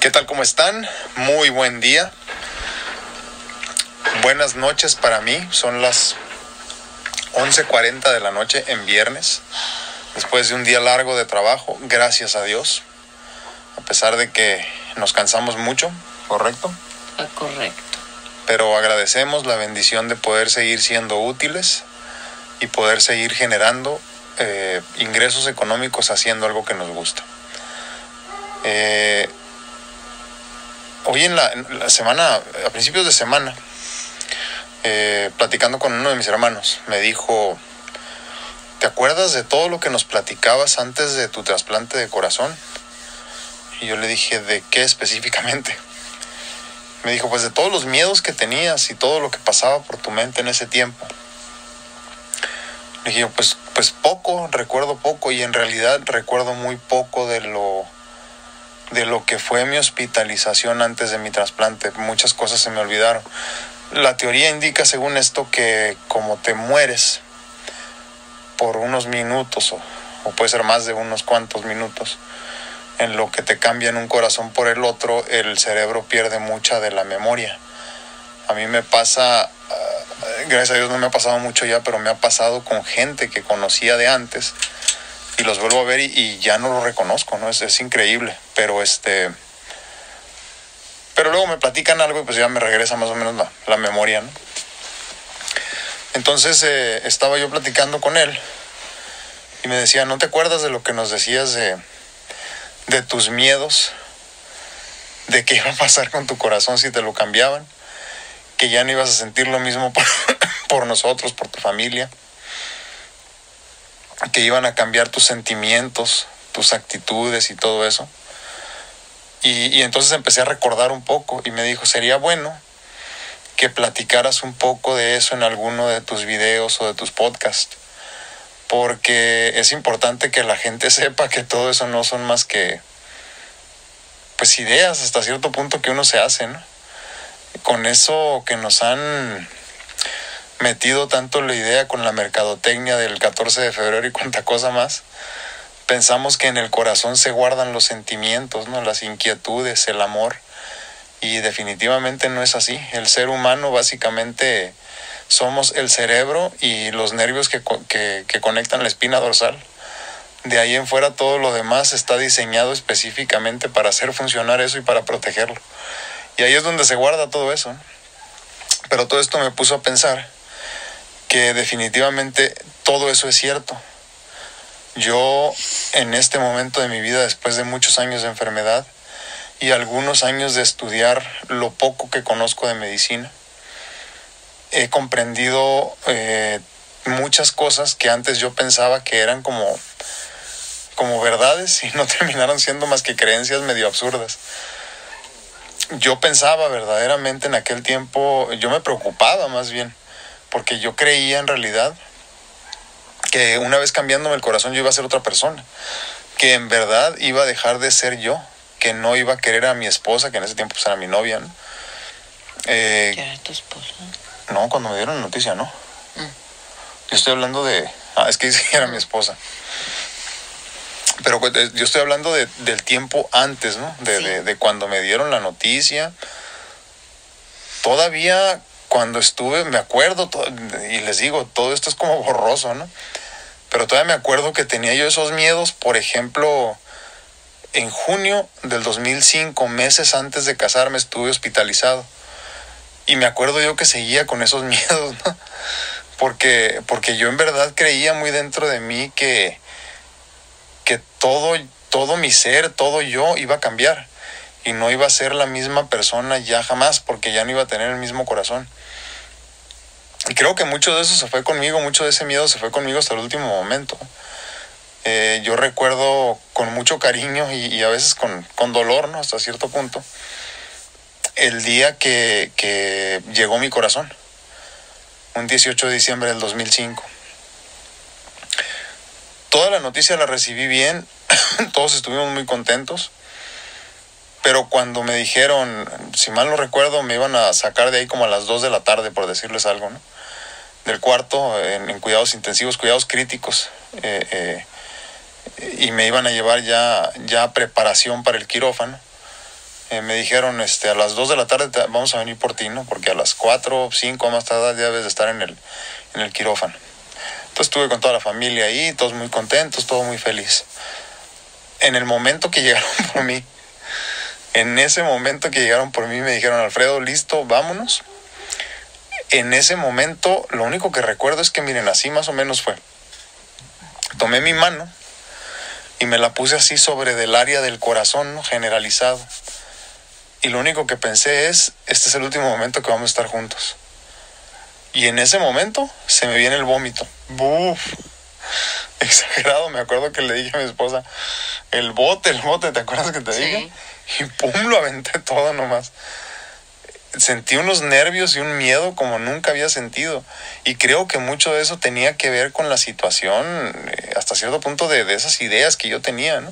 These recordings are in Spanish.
¿Qué tal? ¿Cómo están? Muy buen día. Buenas noches para mí. Son las 11.40 de la noche en viernes. Después de un día largo de trabajo, gracias a Dios. A pesar de que nos cansamos mucho, ¿correcto? Correcto. Pero agradecemos la bendición de poder seguir siendo útiles y poder seguir generando eh, ingresos económicos haciendo algo que nos gusta. Eh, hoy en la, semana, a principios de semana, eh, platicando con uno de mis hermanos, me dijo, ¿te acuerdas de todo lo que nos platicabas antes de tu trasplante de corazón? Y yo le dije, ¿de qué específicamente? Me dijo, pues de todos los miedos que tenías y todo lo que pasaba por tu mente en ese tiempo. Le dije pues, pues poco, recuerdo poco y en realidad recuerdo muy poco de lo, de lo que fue mi hospitalización antes de mi trasplante. Muchas cosas se me olvidaron. La teoría indica, según esto, que como te mueres por unos minutos o, puede ser más de unos cuantos minutos, en lo que te cambian un corazón por el otro, el cerebro pierde mucha de la memoria. A mí me pasa, uh, gracias a Dios no me ha pasado mucho ya, pero me ha pasado con gente que conocía de antes y los vuelvo a ver y, ya no los reconozco, ¿no? Es, es, increíble, pero este... Pero luego me platican algo y pues ya me regresa más o menos la, la memoria, ¿no? Entonces eh, estaba yo platicando con él y me decía, ¿no te acuerdas de lo que nos decías de de tus miedos, de qué iba a pasar con tu corazón si te lo cambiaban, que ya no ibas a sentir lo mismo por, por nosotros, por tu familia, que iban a cambiar tus sentimientos, tus actitudes y todo eso. Y, entonces empecé a recordar un poco y me dijo, sería bueno que platicaras un poco de eso en alguno de tus videos o de tus podcasts porque es importante que la gente sepa que todo eso no son más que pues ideas hasta cierto punto que uno se hace, ¿no? Con eso que nos han metido tanto la idea con la mercadotecnia del 14 de febrero y cuanta cosa más, pensamos que en el corazón se guardan los sentimientos, ¿no? Las inquietudes, el amor. Y definitivamente no es así. El ser humano básicamente somos el cerebro y los nervios que, que, que, conectan la espina dorsal. De ahí en fuera todo lo demás está diseñado específicamente para hacer funcionar eso y para protegerlo. Y ahí es donde se guarda todo eso. Pero todo esto me puso a pensar que definitivamente todo eso es cierto. Yo en este momento de mi vida, después de muchos años de enfermedad y algunos años de estudiar lo poco que conozco de medicina, he comprendido eh, muchas cosas que antes yo pensaba que eran como, como verdades y no terminaron siendo más que creencias medio absurdas. Yo pensaba verdaderamente en aquel tiempo, yo me preocupaba más bien, porque yo creía en realidad que una vez cambiándome el corazón yo iba a ser otra persona, que en verdad iba a dejar de ser yo, que no iba a querer a mi esposa, que en ese tiempo pues, era mi novia, ¿no? Eh, ¿Qué era tu esposa? No, cuando me dieron la noticia, no. Mm. Yo estoy hablando de. Ah, es que era mi esposa. Pero pues, yo estoy hablando de, del tiempo antes, ¿no? De, sí. de, de, cuando me dieron la noticia. Todavía cuando estuve, me acuerdo, y les digo, todo esto es como borroso, ¿no? Pero todavía me acuerdo que tenía yo esos miedos, por ejemplo, en junio del 2005, meses antes de casarme, estuve hospitalizado y me acuerdo yo que seguía con esos miedos, ¿no? Porque, porque yo en verdad creía muy dentro de mí que, que todo, todo mi ser, todo yo iba a cambiar. Y no iba a ser la misma persona ya jamás, porque ya no iba a tener el mismo corazón. Y creo que mucho de eso se fue conmigo, mucho de ese miedo se fue conmigo hasta el último momento. Eh, yo recuerdo con mucho cariño y, a veces con, con dolor, ¿no? Hasta cierto punto el día que, que, llegó mi corazón, un 18 de diciembre del 2005. Toda la noticia la recibí bien, todos estuvimos muy contentos, pero cuando me dijeron, si mal no recuerdo, me iban a sacar de ahí como a las 2 de la tarde, por decirles algo, ¿no? Del cuarto en, cuidados intensivos, cuidados críticos, eh, eh, y me iban a llevar ya, ya preparación para el quirófano eh, me dijeron, este, a las 2 de la tarde vamos a venir por ti, ¿no? Porque a las 4 o 5 más tarde ya debes de estar en el, en el quirófano. Entonces estuve con toda la familia ahí, todos muy contentos, todo muy feliz. En el momento que llegaron por mí, en ese momento que llegaron por mí me dijeron, Alfredo, listo, vámonos. En ese momento, lo único que recuerdo es que, miren, así más o menos fue. Tomé mi mano y me la puse así sobre del área del corazón, ¿no? generalizado. Y lo único que pensé es, este es el último momento que vamos a estar juntos. Y en ese momento se me viene el vómito. ¡Buf! Exagerado, me acuerdo que le dije a mi esposa, el bote, el bote, ¿te acuerdas que te Sí. dije? Y pum, lo aventé todo nomás. Sentí unos nervios y un miedo como nunca había sentido. Y creo que mucho de eso tenía que ver con la situación, eh, hasta cierto punto, de, esas ideas que yo tenía.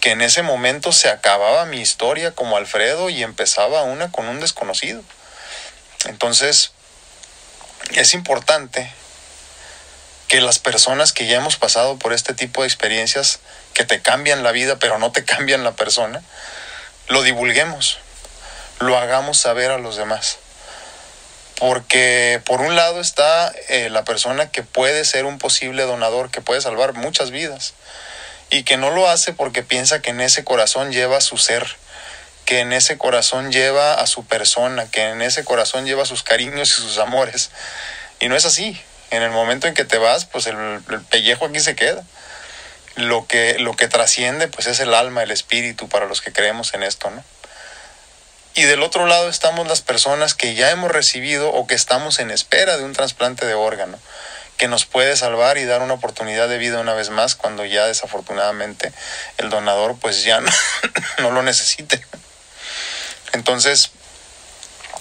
Que en ese momento se acababa mi historia como Alfredo y empezaba una con un desconocido. Entonces, es importante que las personas que ya hemos pasado por este tipo de experiencias que te cambian la vida pero no te cambian la persona, lo divulguemos, lo hagamos saber a los demás. Porque por un lado está eh, la persona que puede ser un posible donador, que puede salvar muchas vidas, y que no lo hace porque piensa que en ese corazón lleva su ser, que en ese corazón lleva a su persona, que en ese corazón lleva sus cariños y sus amores. Y no es así. En el momento en que te vas, pues el, el pellejo aquí se queda. Lo que, lo que trasciende, pues es el alma, el espíritu para los que creemos en esto, ¿no? Y del otro lado estamos las personas que ya hemos recibido o que estamos en espera de un trasplante de órgano, que nos puede salvar y dar una oportunidad de vida una vez más cuando ya desafortunadamente el donador pues ya no, no lo necesite. Entonces,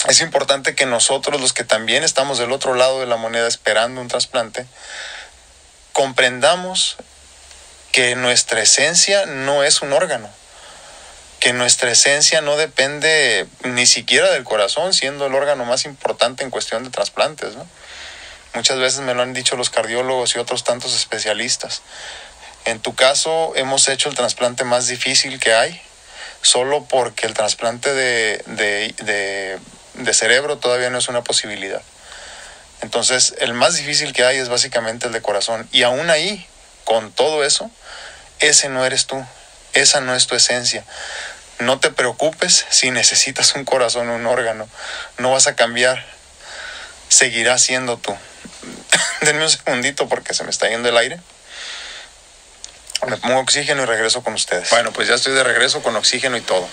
es importante que nosotros, los que también estamos del otro lado de la moneda esperando un trasplante, comprendamos que nuestra esencia no es un órgano, que nuestra esencia no depende ni siquiera del corazón, siendo el órgano más importante en cuestión de trasplantes. ¿no? Muchas veces me lo han dicho los cardiólogos y otros tantos especialistas. En tu caso, hemos hecho el trasplante más difícil que hay, solo porque el trasplante de, de, de, de cerebro todavía no es una posibilidad. Entonces, el más difícil que hay es básicamente el de corazón. Y aún ahí, con todo eso, ese no eres tú, esa no es tu esencia. No te preocupes si necesitas un corazón o un órgano, no vas a cambiar, seguirás siendo tú. Denme un segundito porque se me está yendo el aire. Me pongo oxígeno y regreso con ustedes. Bueno, pues ya estoy de regreso con oxígeno y todo.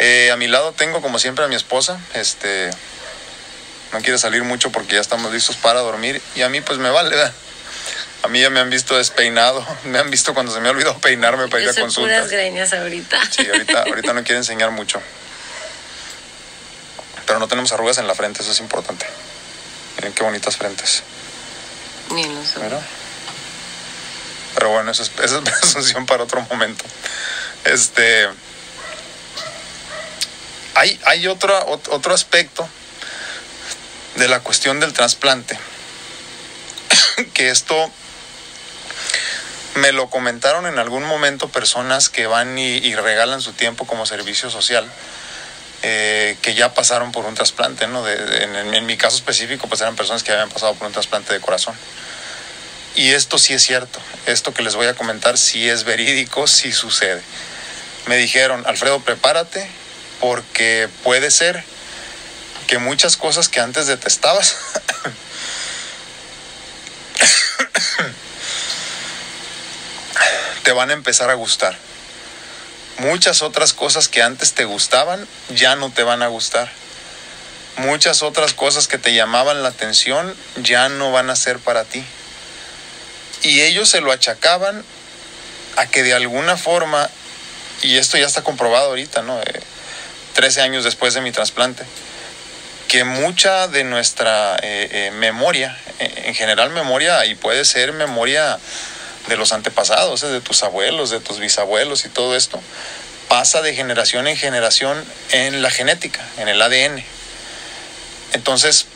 Eh, a mi lado tengo, como siempre, a mi esposa. Este, no quiere salir mucho porque ya estamos listos para dormir. Y a mí, pues me vale. A mí ya me han visto despeinado. Me han visto cuando se me ha olvidado peinarme para ir a soy consultas. puras greñas ahorita. Sí, ahorita, ahorita no quiere enseñar mucho. Pero no tenemos arrugas en la frente, eso es importante. Miren qué bonitas frentes. Ni lo sé. ¿verdad? Pero bueno, eso es, esa es presunción para otro momento. Este. Hay, hay otro, ot- otro aspecto de la cuestión del trasplante. que esto me lo comentaron en algún momento personas que van y, regalan su tiempo como servicio social. eh, que ya pasaron por un trasplante, ¿no? De- en mi caso específico, pues eran personas que habían pasado por un trasplante de corazón. Y esto sí es cierto, esto que les voy a comentar sí es verídico, sí sucede. Me dijeron, Alfredo, prepárate porque puede ser que muchas cosas que antes detestabas te van a empezar a gustar. Muchas otras cosas que antes te gustaban ya no te van a gustar. Muchas otras cosas que te llamaban la atención ya no van a ser para ti. Y ellos se lo achacaban a que de alguna forma, y esto ya está comprobado ahorita, ¿no? Eh, 13 años después de mi trasplante, que mucha de nuestra eh, eh, memoria, eh, en general memoria, y puede ser memoria de los antepasados, eh, de tus abuelos, de tus bisabuelos y todo esto, pasa de generación en generación en la genética, en el ADN. Entonces,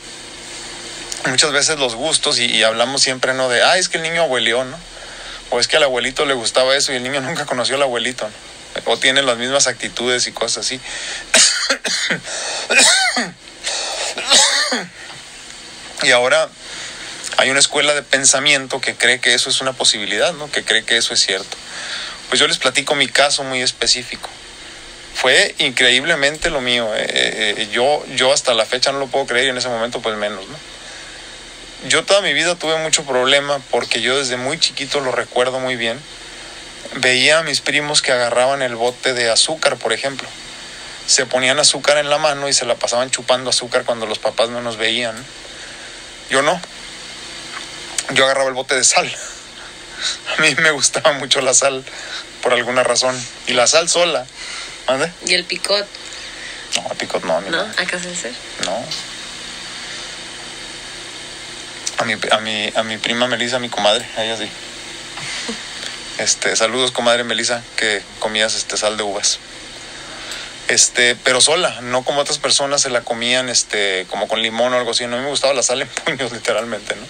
muchas veces los gustos, y, hablamos siempre, ¿no? De, ah, es que el niño abuelió, ¿no? O es que al abuelito le gustaba eso y el niño nunca conoció al abuelito, ¿no? o tienen las mismas actitudes y cosas así. y ahora hay una escuela de pensamiento que cree que eso es una posibilidad, ¿no? Que cree que eso es cierto. Pues yo les platico mi caso muy específico. Fue increíblemente lo mío. eh, eh, yo, yo hasta la fecha no lo puedo creer y en ese momento pues menos, ¿no? Yo toda mi vida tuve mucho problema porque yo desde muy chiquito lo recuerdo muy bien. Veía a mis primos que agarraban el bote de azúcar, por ejemplo. Se ponían azúcar en la mano y se la pasaban chupando azúcar cuando los papás no nos veían. Yo no. Yo agarraba el bote de sal. A mí me gustaba mucho la sal por alguna razón. Y la sal sola. ¿Mande? Y el picot, No, picot no, ni ¿no? nada. Acá se hacer. No. A mi, a mi, a mi prima Melissa, a mi comadre, a ella sí. Este, saludos, comadre Melissa, que comías este sal de uvas. Este, pero sola, no como otras personas se la comían este, como con limón o algo así. No a mí me gustaba la sal en puños, literalmente, ¿no?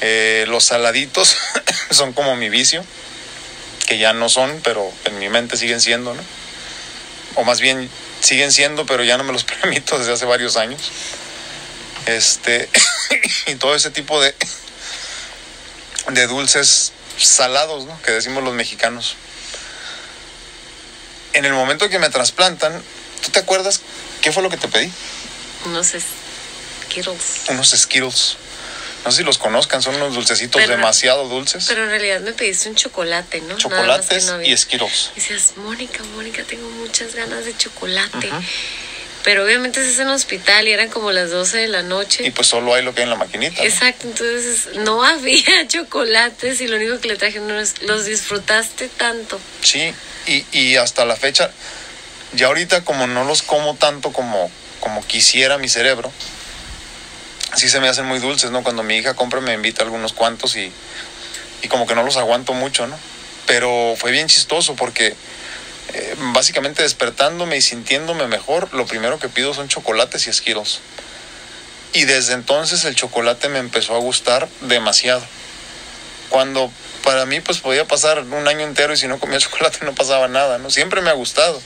Eh, los saladitos son como mi vicio, que ya no son, pero en mi mente siguen siendo, ¿no? O más bien siguen siendo, pero ya no me los permito desde hace varios años. Este, y todo ese tipo de, de dulces salados, ¿no? Que decimos los mexicanos. En el momento que me trasplantan, ¿tú te acuerdas qué fue lo que te pedí? Unos Skittles. Unos Skittles. No sé si los conozcan, son unos dulcecitos Pero- demasiado dulces. Pero en realidad me pediste un chocolate, ¿no? Chocolates no había. y. Decías, Mónica, Mónica, tengo muchas ganas de chocolate. Pero obviamente es en hospital y eran como las 12 de la noche. Y pues solo hay lo que hay en la maquinita. ¿no? Exacto, entonces no había chocolates y lo único que le trajeron es- los disfrutaste tanto. Sí, y, y hasta la fecha, ya ahorita como no los como tanto como, como quisiera mi cerebro, sí se me hacen muy dulces, ¿no? Cuando mi hija compra me invita algunos cuantos y, y como que no los aguanto mucho, ¿no? Pero fue bien chistoso porque eh, básicamente despertándome y sintiéndome mejor, lo primero que pido son chocolates y esquiros. Y desde entonces el chocolate me empezó a gustar demasiado. Cuando para mí pues podía pasar un año entero y si no comía chocolate no pasaba nada, ¿no? Siempre me ha gustado,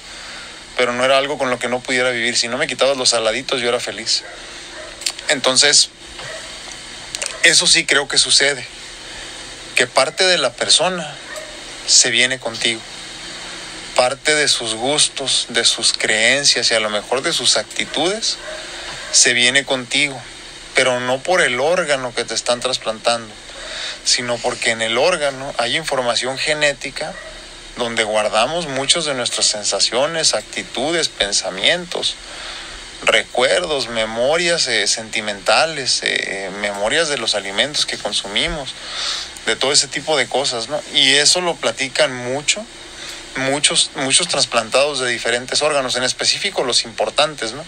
pero no era algo con lo que no pudiera vivir. Si no me quitabas los saladitos yo era feliz. Entonces, eso sí creo que sucede, que parte de la persona se viene contigo. Parte de sus gustos, de sus creencias y a lo mejor de sus actitudes se viene contigo, pero no por el órgano que te están trasplantando, sino porque en el órgano hay información genética donde guardamos muchas de nuestras sensaciones, actitudes, pensamientos, recuerdos, memorias eh, sentimentales, eh, memorias de los alimentos que consumimos, de todo ese tipo de cosas, ¿no? Y eso lo platican mucho, muchos, muchos trasplantados de diferentes órganos, en específico los importantes, ¿no?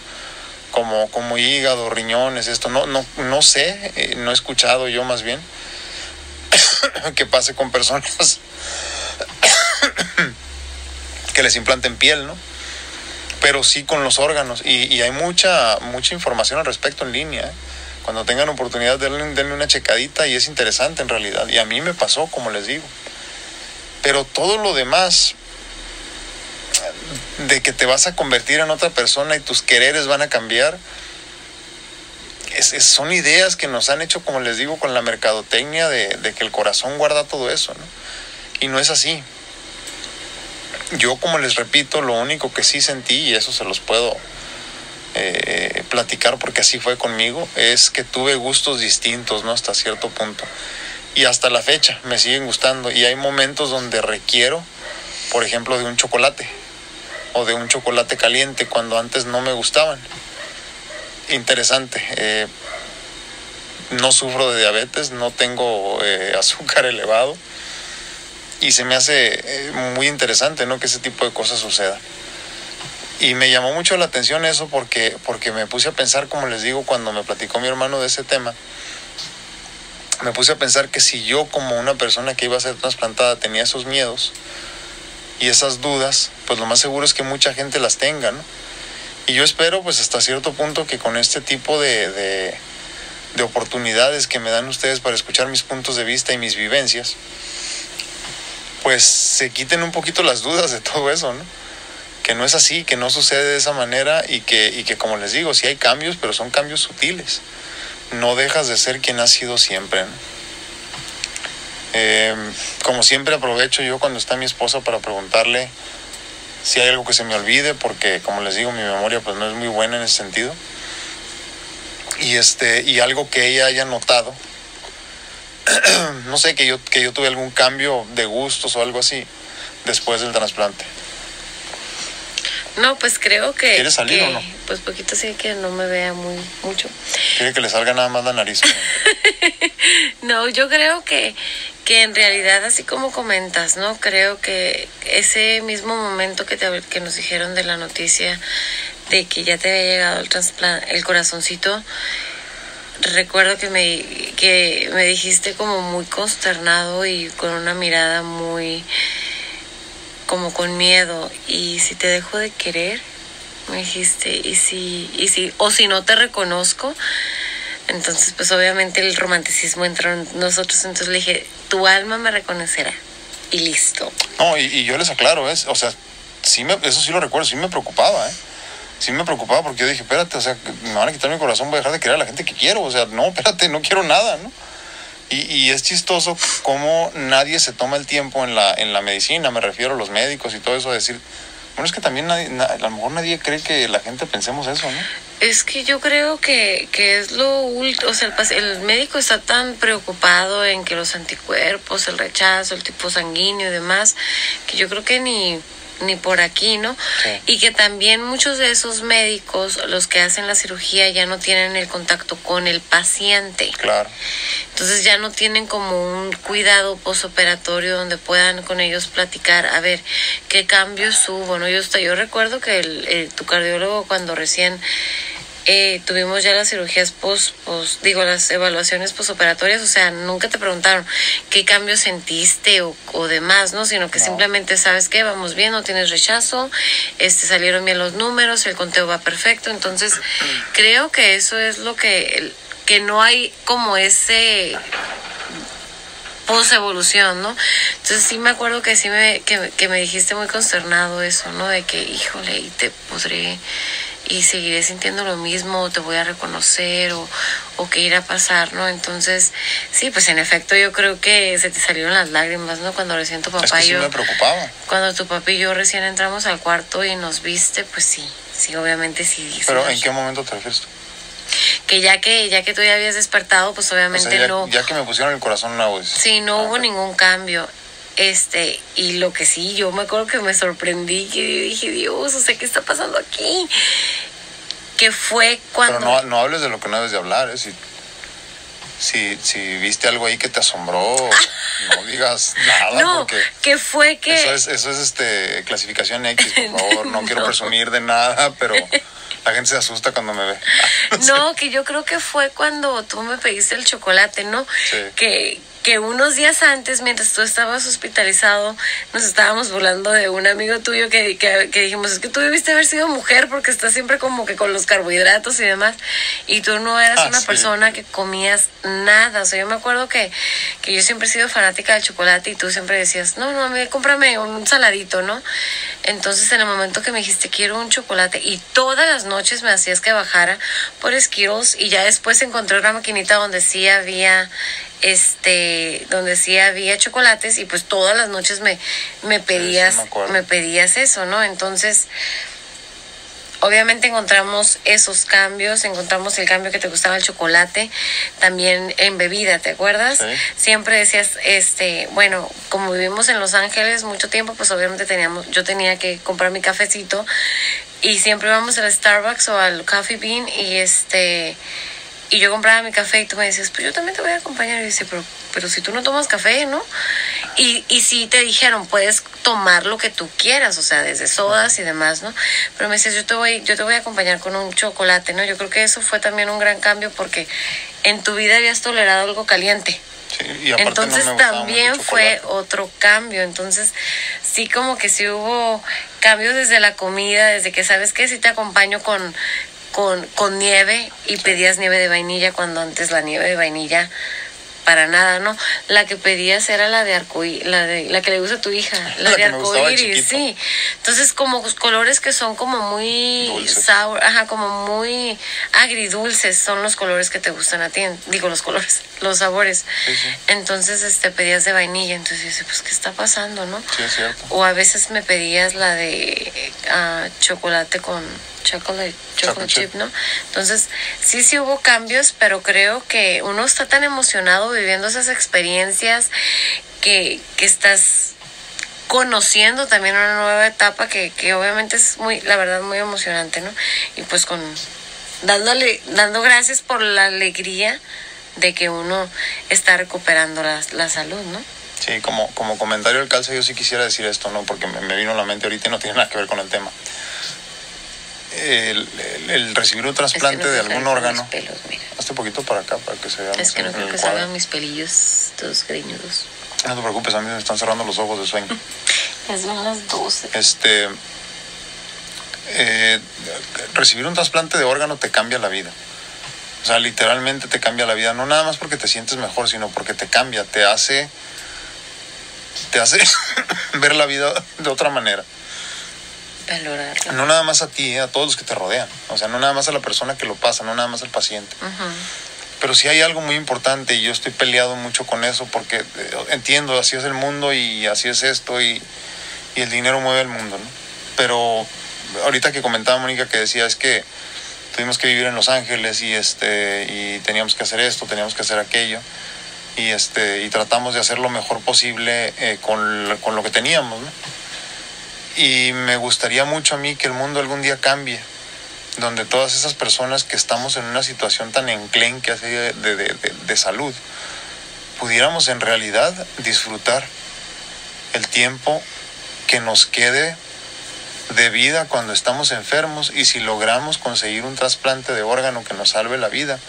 Como, como hígado, riñones, esto, no, no, no sé, eh, no he escuchado yo más bien que pase con personas que les implanten piel, ¿no? Pero sí con los órganos. Y, hay mucha, mucha información al respecto en línea. ¿eh? Cuando tengan oportunidad, denle, denle una checadita y es interesante en realidad. Y a mí me pasó, como les digo. Pero todo lo demás, de que te vas a convertir en otra persona y tus quereres van a cambiar, es- son ideas que nos han hecho, como les digo, con la mercadotecnia de, que el corazón guarda todo eso. Y no es así. Yo, como les repito, lo único que sí sentí, y eso se los puedo eh, platicar porque así fue conmigo, es que tuve gustos distintos, ¿no? Hasta cierto punto. Y hasta la fecha me siguen gustando. Y hay momentos donde requiero, por ejemplo, de un chocolate o de un chocolate caliente cuando antes no me gustaban. Interesante. eh, no sufro de diabetes, no tengo eh, azúcar elevado y se me hace eh, muy interesante ¿no? que ese tipo de cosas suceda. Y me llamó mucho la atención eso porque, porque me puse a pensar, como les digo, cuando me platicó mi hermano de ese tema, me puse a pensar que si yo como una persona que iba a ser trasplantada tenía esos miedos y esas dudas, pues lo más seguro es que mucha gente las tenga, ¿no? Y yo espero pues hasta cierto punto que con este tipo de, de, de oportunidades que me dan ustedes para escuchar mis puntos de vista y mis vivencias, pues se quiten un poquito las dudas de todo eso, ¿no? Que no es así, que no sucede de esa manera y que, y que como les digo, sí hay cambios, pero son cambios sutiles. No dejas de ser quien has sido siempre, ¿no? Eh, como siempre aprovecho yo cuando está mi esposa para preguntarle si hay algo que se me olvide, porque como les digo, mi memoria pues no es muy buena en ese sentido. Y este, y algo que ella haya notado, no sé, que yo, que yo tuve algún cambio de gustos o algo así después del trasplante. No, pues creo que. ¿Quieres salir que, o no? Pues poquito sí que no me vea muy mucho. Quiere que le salga nada más la nariz. No, yo creo que, que en realidad, así como comentas, ¿no? Creo que ese mismo momento que, te, que nos dijeron de la noticia de que ya te había llegado el trasplante, el corazoncito, recuerdo que me, que me dijiste como muy consternado y con una mirada muy como con miedo. Y si te dejo de querer me dijiste y si y si o si no te reconozco entonces pues obviamente el romanticismo entró en nosotros. Entonces le dije tu alma me reconocerá. Y listo. No, y, y yo les aclaro, es, o sea, sí me, eso sí lo recuerdo, sí me preocupaba, ¿eh? Sí me preocupaba porque yo dije, espérate, o sea, me van a quitar mi corazón, voy a dejar de querer a la gente que quiero, o sea, no, espérate, no quiero nada, ¿no? Y, y es chistoso cómo nadie se toma el tiempo en la, en la medicina, me refiero a los médicos y todo eso, a decir, bueno, es que también nadie, na- a lo mejor nadie cree que la gente pensemos eso, ¿no? Es que yo creo que, que es lo último, o sea, el, el médico está tan preocupado en que los anticuerpos, el rechazo, el tipo sanguíneo y demás, que yo creo que ni, ni por aquí, ¿no? Sí. Y que también muchos de esos médicos, los que hacen la cirugía, ya no tienen el contacto con el paciente. Claro. Entonces ya no tienen como un cuidado posoperatorio donde puedan con ellos platicar, a ver, qué cambios hubo, ¿no? Yo, hasta- yo recuerdo que el, el- tu cardiólogo cuando recién eh, tuvimos ya las cirugías post, post- digo, las evaluaciones posoperatorias, o sea, nunca te preguntaron qué cambios sentiste o, o demás, ¿no? Sino que No. simplemente sabes que vamos bien, no tienes rechazo, este salieron bien los números, el conteo va perfecto, entonces creo que eso es lo que, que no hay como ese post-evolución, ¿no? Entonces sí me acuerdo que sí me, que, que me dijiste muy consternado eso, ¿no? De que, híjole, y te podré y seguiré sintiendo lo mismo, o te voy a reconocer, o, o qué irá a pasar, ¿no? Entonces, sí, pues en efecto yo creo que se te salieron las lágrimas, ¿no? Cuando recién tu Es papá que sí yo, me preocupaba. cuando tu papá y yo recién entramos al cuarto y nos viste, pues sí, sí, obviamente sí. sí Pero ¿en qué momento te refieres tú? Que ya que, ya que tú ya habías despertado, pues O obviamente sea, ya, no. ya que me pusieron el corazón nuevo. Sí, no Ah, hubo ningún cambio. Este, y lo que sí, yo me acuerdo que me sorprendí, que dije, Dios, o sea, ¿qué está pasando aquí? Que fue cuando... Pero no, no hables de lo que no debes de hablar, ¿eh? Si, si, si viste algo ahí que te asombró, no digas nada, no, porque que fue que... eso es, eso es este clasificación X, por favor. No, quiero No. presumir de nada, pero la gente se asusta cuando me ve. No, que yo creo que fue cuando tú me pediste el chocolate, ¿no? Sí. Que, que unos días antes, mientras tú estabas hospitalizado, nos estábamos burlando de un amigo tuyo que, que, que dijimos, es que tú debiste haber sido mujer porque estás siempre como que con los carbohidratos y demás, y tú no eras Ah, una sí. persona que comías nada. O sea, yo me acuerdo que, que yo siempre he sido fanática del chocolate y tú siempre decías, no, no, a mí cómprame un saladito, ¿no? Entonces, en el momento que me dijiste, quiero un chocolate, y todas las noches me hacías que bajara por Skittles, y ya después encontré una maquinita donde sí había, este, donde sí había chocolates, y pues todas las noches me, me pedías, me pedías eso, ¿no? Entonces, obviamente encontramos esos cambios, encontramos el cambio que te gustaba el chocolate, también en bebida, ¿te acuerdas? Sí. Siempre decías, este, bueno, como vivimos en Los Ángeles mucho tiempo, pues obviamente teníamos, yo tenía que comprar mi cafecito y siempre íbamos al Starbucks o al Coffee Bean y este y yo compraba mi café y tú me decías, pues yo también te voy a acompañar. Y yo decía, pero, pero si tú no tomas café, ¿no? Y, y sí te dijeron, puedes tomar lo que tú quieras, o sea, desde sodas y demás, ¿no? Pero me decías, yo te voy, yo te voy a acompañar con un chocolate, ¿no? Yo creo que eso fue también un gran cambio porque en tu vida habías tolerado algo caliente. Sí, y no Entonces también fue otro cambio. Entonces sí como que sí hubo cambios desde la comida, desde que sabes que si te acompaño con, con, con nieve y pedías nieve de vainilla cuando antes la nieve de vainilla para nada, ¿no? La que pedías era la de arcoíris, la de la que le gusta a tu hija, la, de arcoíris, sí. Entonces como colores que son como muy sour, ajá, como muy agridulces son los colores que te gustan a ti, digo los colores, los sabores. Entonces este pedías de vainilla, entonces yo pues qué está pasando, ¿no? Sí, es cierto. O a veces me pedías la de ah, chocolate con chocolate, chocolate chip, ¿no? Entonces, sí, sí hubo cambios, pero creo que uno está tan emocionado viviendo esas experiencias que, que estás conociendo también una nueva etapa que, que obviamente es muy, la verdad, muy emocionante, ¿no? Y pues con dándole, dando gracias por la alegría de que uno está recuperando la, la salud, ¿no? Sí, como, como comentario del calcio yo sí quisiera decir esto, ¿no? Porque me, me, vino a la mente ahorita y no tiene nada que ver con el tema el, recibir un trasplante de algún órgano. Pelos, Hazte un poquito para acá para que se vean. Es que no creo que salgan mis pelillos todos greñudos. No te preocupes, a mí me están cerrando los ojos de sueño. ya son las 12. Este. Eh, recibir un trasplante de órgano te cambia la vida. O sea, literalmente te cambia la vida. No nada más porque te sientes mejor, sino porque te cambia, te hace. te hace ver la vida de otra manera. No nada más a ti, eh, a todos los que te rodean. O sea, no nada más a la persona que lo pasa, no nada más al paciente. Pero sí hay algo muy importante y yo estoy peleado mucho con eso porque eh, entiendo, así es el mundo y así es esto y, el dinero mueve el mundo, ¿no? Pero ahorita que comentaba Mónica que decía es que tuvimos que vivir en Los Ángeles y este y teníamos que hacer esto, teníamos que hacer aquello y este y tratamos de hacer lo mejor posible eh, con, con, lo que teníamos, ¿no? Y me gustaría mucho a mí que el mundo algún día cambie, donde todas esas personas que estamos en una situación tan enclenque así de, de, de, salud, pudiéramos en realidad disfrutar el tiempo que nos quede de vida cuando estamos enfermos y si logramos conseguir un trasplante de órgano que nos salve la vida,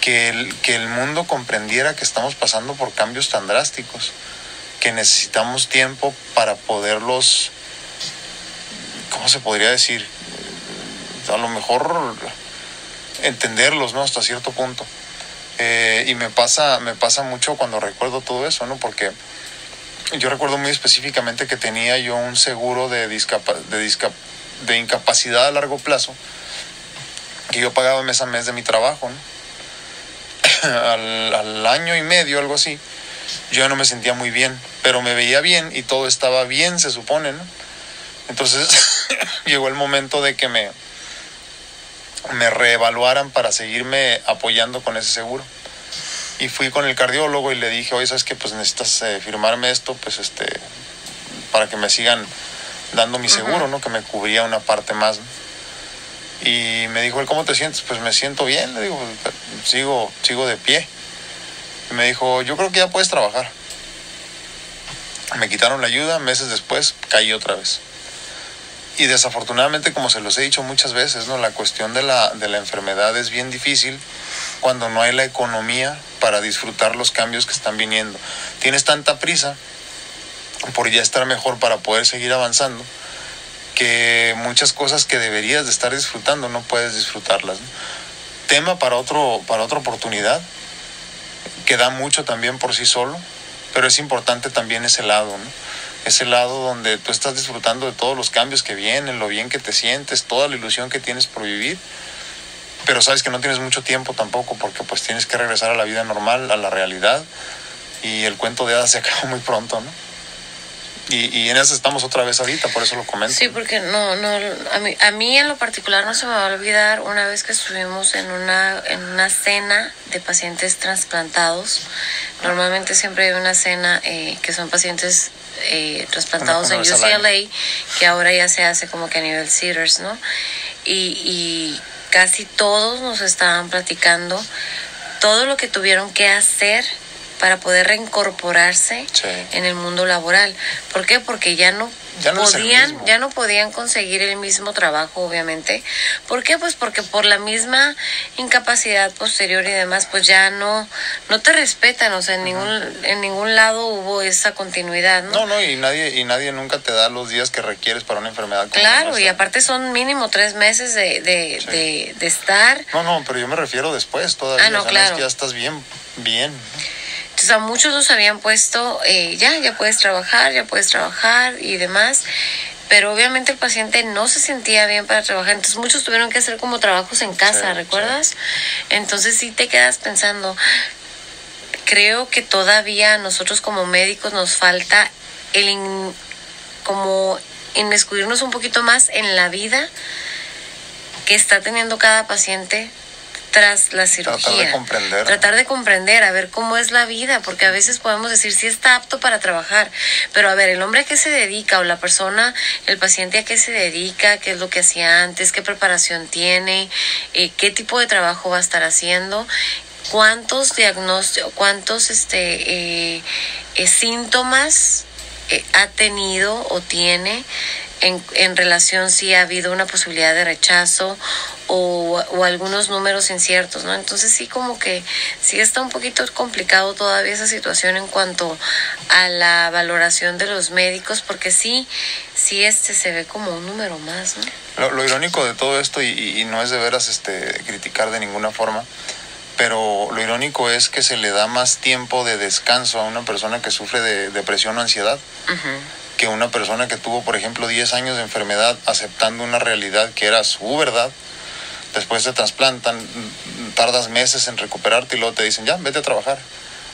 que el, que el mundo comprendiera que estamos pasando por cambios tan drásticos que necesitamos tiempo para poderlos, ¿cómo se podría decir? A lo mejor entenderlos, ¿no? Hasta cierto punto. Eh, y me pasa, me pasa mucho cuando recuerdo todo eso, ¿no? Porque yo recuerdo muy específicamente que tenía yo un seguro de, de, de incapacidad a largo plazo que yo pagaba mes a mes de mi trabajo, ¿no? al año y medio, algo así yo no me sentía muy bien, pero me veía bien y todo estaba bien, se supone, ¿no? Entonces llegó el momento de que me, me reevaluaran para seguirme apoyando con ese seguro. Y fui con el cardiólogo y le dije, oye, ¿sabes qué? Pues necesitas eh, firmarme esto, pues este, para que me sigan dando mi seguro, ¿no? Que me cubría una parte más. Y me dijo, ¿cómo te sientes? Pues me siento bien, le digo, sigo, sigo de pie me dijo, yo creo que ya puedes trabajar. Me quitaron la ayuda, meses después caí otra vez. Y desafortunadamente, como se los he dicho muchas veces, ¿no? la cuestión de la, de la enfermedad es bien difícil cuando no hay la economía para disfrutar los cambios que están viniendo. Tienes tanta prisa por ya estar mejor para poder seguir avanzando que muchas cosas que deberías de estar disfrutando no puedes disfrutarlas. Tema para, otro, para otra oportunidad, que da mucho también por sí solo, pero es importante también ese lado, ¿no? Ese lado donde tú estás disfrutando de todos los cambios que vienen, lo bien que te sientes, toda la ilusión que tienes por vivir, pero sabes que no tienes mucho tiempo tampoco porque pues tienes que regresar a la vida normal, a la realidad, y el cuento de hadas se acaba muy pronto, ¿no? Y, en eso estamos otra vez ahorita, por eso lo comento. Sí, porque no, no, a mí, a mí en lo particular no se me va a olvidar una vez que estuvimos en una, en una cena de pacientes trasplantados. Normalmente siempre hay una cena eh, que son pacientes eh, trasplantados en UCLA, que ahora ya se hace como que a nivel Cedars, ¿no? Y, y casi todos nos estaban platicando todo lo que tuvieron que hacer para poder reincorporarse en el mundo laboral. ¿Por qué? Porque ya no Ya podían, ya no podían conseguir el mismo trabajo, obviamente. ¿Por qué? Pues porque por la misma incapacidad posterior y demás, pues ya no, no te respetan, o sea, en ningún, en ningún lado hubo esa continuidad, ¿no? No, no, y nadie, y nadie nunca te da los días que requieres para una enfermedad Claro, y aparte son mínimo tres meses de, de, Sí. de, de estar. No, no, pero yo me refiero después todavía. Ah, no, o sea, es claro. que ya estás bien, bien. Entonces a muchos nos habían puesto, eh, ya, ya puedes trabajar, ya puedes trabajar y demás. Pero obviamente el paciente no se sentía bien para trabajar, entonces muchos tuvieron que hacer como trabajos en casa, Sí, ¿recuerdas? Entonces sí te quedas pensando, creo que todavía a nosotros como médicos nos falta el in- como inmiscuirnos un poquito más en la vida que está teniendo cada paciente tras la cirugía. Tratar de comprender. Tratar de comprender, a ver cómo es la vida, porque a veces podemos decir si está apto para trabajar, pero a ver, el hombre a qué se dedica o la persona, el paciente a qué se dedica, qué es lo que hacía antes, qué preparación tiene, eh, qué tipo de trabajo va a estar haciendo, cuántos diagnósticos, cuántos este, eh, eh, síntomas ha tenido o tiene en, en relación si ha habido una posibilidad de rechazo o, o algunos números inciertos, ¿no? Entonces sí como que sí está un poquito complicado todavía esa situación en cuanto a la valoración de los médicos, porque sí, sí este se ve como un número más, ¿no? Lo, lo irónico de todo esto, y, y- no es de veras este, criticar de ninguna forma, pero lo irónico es que se le da más tiempo de descanso a una persona que sufre de depresión o ansiedad Ujú. Que una persona que tuvo, por ejemplo, 10 años de enfermedad aceptando una realidad que era su verdad. Después te trasplantan, tardas meses en recuperarte y luego te dicen, ya, vete a trabajar,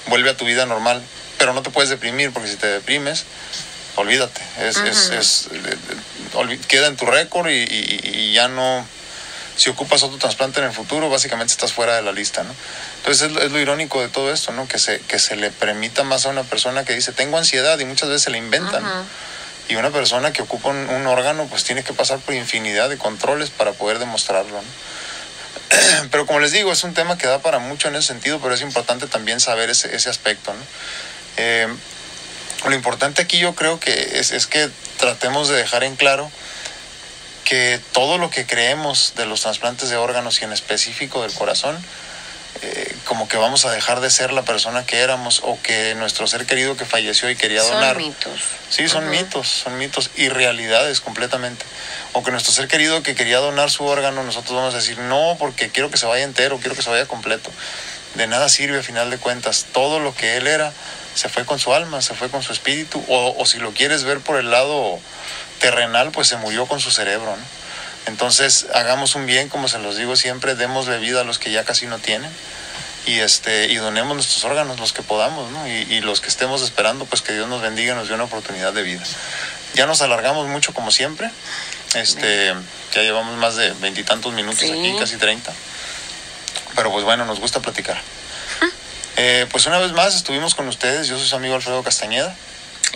vuelve a tu vida normal, pero no te puedes deprimir porque si te deprimes, olvídate, es, es- es- eh, eh, queda en tu récord y, y- y ya no, si ocupas otro trasplante en el futuro, básicamente estás fuera de la lista, ¿no? Entonces es, lo- es lo irónico de todo esto, ¿no? Que se, que se le permita más a una persona que dice, tengo ansiedad y muchas veces se le inventan. Y una persona que ocupa un, un órgano, pues tiene que pasar por infinidad de controles para poder demostrarlo. ¿no? Pero como les digo, es un tema que da para mucho en ese sentido, pero es importante también saber ese, ese aspecto. ¿no? Eh, lo importante aquí yo creo que es, es que tratemos de dejar en claro que todo lo que creemos de los trasplantes de órganos y en específico del corazón, eh, como que vamos a dejar de ser la persona que éramos o que nuestro ser querido que falleció y quería donar. Son mitos. Sí, son mitos, son mitos y realidades completamente. O que nuestro ser querido que quería donar su órgano, nosotros vamos a decir, no, porque quiero que se vaya entero, quiero que se vaya completo. De nada sirve a final de cuentas. Todo lo que él era se fue con su alma, se fue con su espíritu. O, o si lo quieres ver por el lado terrenal, pues se murió con su cerebro. ¿no? Entonces, hagamos un bien, como se los digo siempre, démosle vida a los que ya casi no tienen y este y donemos nuestros órganos los que podamos ¿no? y, y los que estemos esperando pues que Dios nos bendiga y nos dé una oportunidad de vida ya nos alargamos mucho como siempre este ya llevamos más de veintitantos minutos Sí. aquí casi 30 pero pues bueno nos gusta platicar Eh, pues una vez más estuvimos con ustedes yo soy su amigo Alfredo Castañeda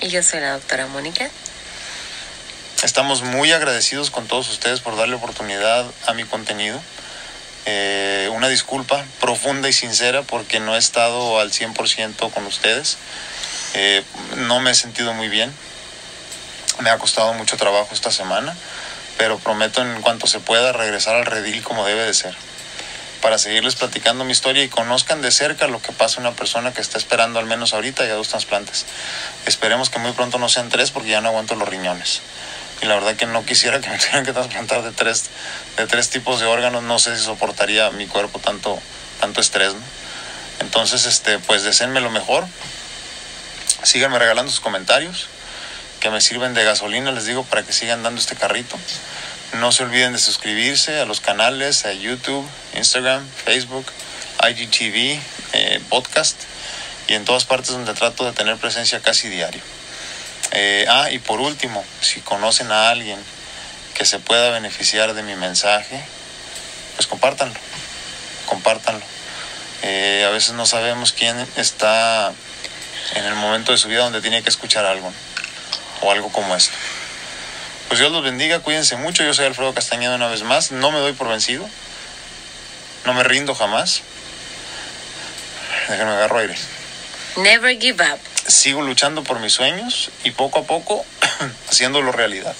Y yo soy la doctora Mónica. Estamos muy agradecidos con todos ustedes por darle oportunidad a mi contenido. Eh, una disculpa profunda y sincera porque no he estado al 100% con ustedes. Eh, no me he sentido muy bien. Me ha costado mucho trabajo esta semana, pero prometo en cuanto se pueda regresar al redil como debe de ser. Para seguirles platicando mi historia y conozcan de cerca lo que pasa a una persona que está esperando al menos ahorita ya dos trasplantes. Esperemos que muy pronto no sean tres porque ya no aguanto los riñones y la verdad que no quisiera que me tuvieran que trasplantar de tres, de tres tipos de órganos, no sé si soportaría mi cuerpo tanto, tanto estrés, ¿no? Entonces, este, pues deseenme lo mejor, síganme regalando sus comentarios, que me sirven de gasolina, les digo, para que sigan dando este carrito. No se olviden de suscribirse a los canales, a YouTube, Instagram, Facebook, IGTV, eh, podcast y en todas partes donde trato de tener presencia casi diario. Eh, ah, y por último, si conocen a alguien que se pueda beneficiar de mi mensaje, pues compártanlo, compártanlo. Eh, a veces no sabemos quién está en el momento de su vida donde tiene que escuchar algo, o algo como esto. Pues Dios los bendiga, cuídense mucho. Yo soy Alfredo Castañeda una vez más. No me doy por vencido. No me rindo jamás. Déjenme agarro aire. Never give up. Sigo luchando por mis sueños y poco a poco haciéndolo realidad.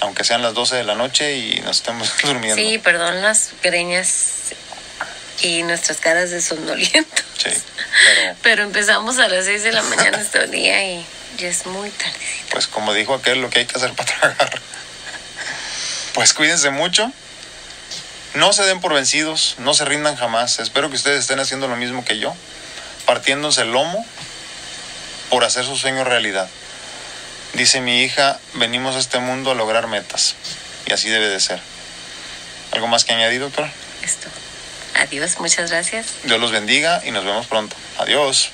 Aunque sean las 12 de la noche y nos estemos durmiendo. Sí, perdón las greñas y nuestras caras de somnoliento. Sí, pero Pero empezamos a las 6 de la mañana este día y ya es muy tarde. pues como dijo aquel, lo que hay que hacer para tragar. Pues cuídense mucho. No se den por vencidos, no se rindan jamás. Espero que ustedes estén haciendo lo mismo que yo, partiéndose el lomo por hacer su sueño realidad. Dice mi hija, venimos a este mundo a lograr metas. Y así debe de ser. ¿Algo más que añadir, doctor? Esto. Adiós, muchas gracias. Dios los bendiga y nos vemos pronto. Adiós.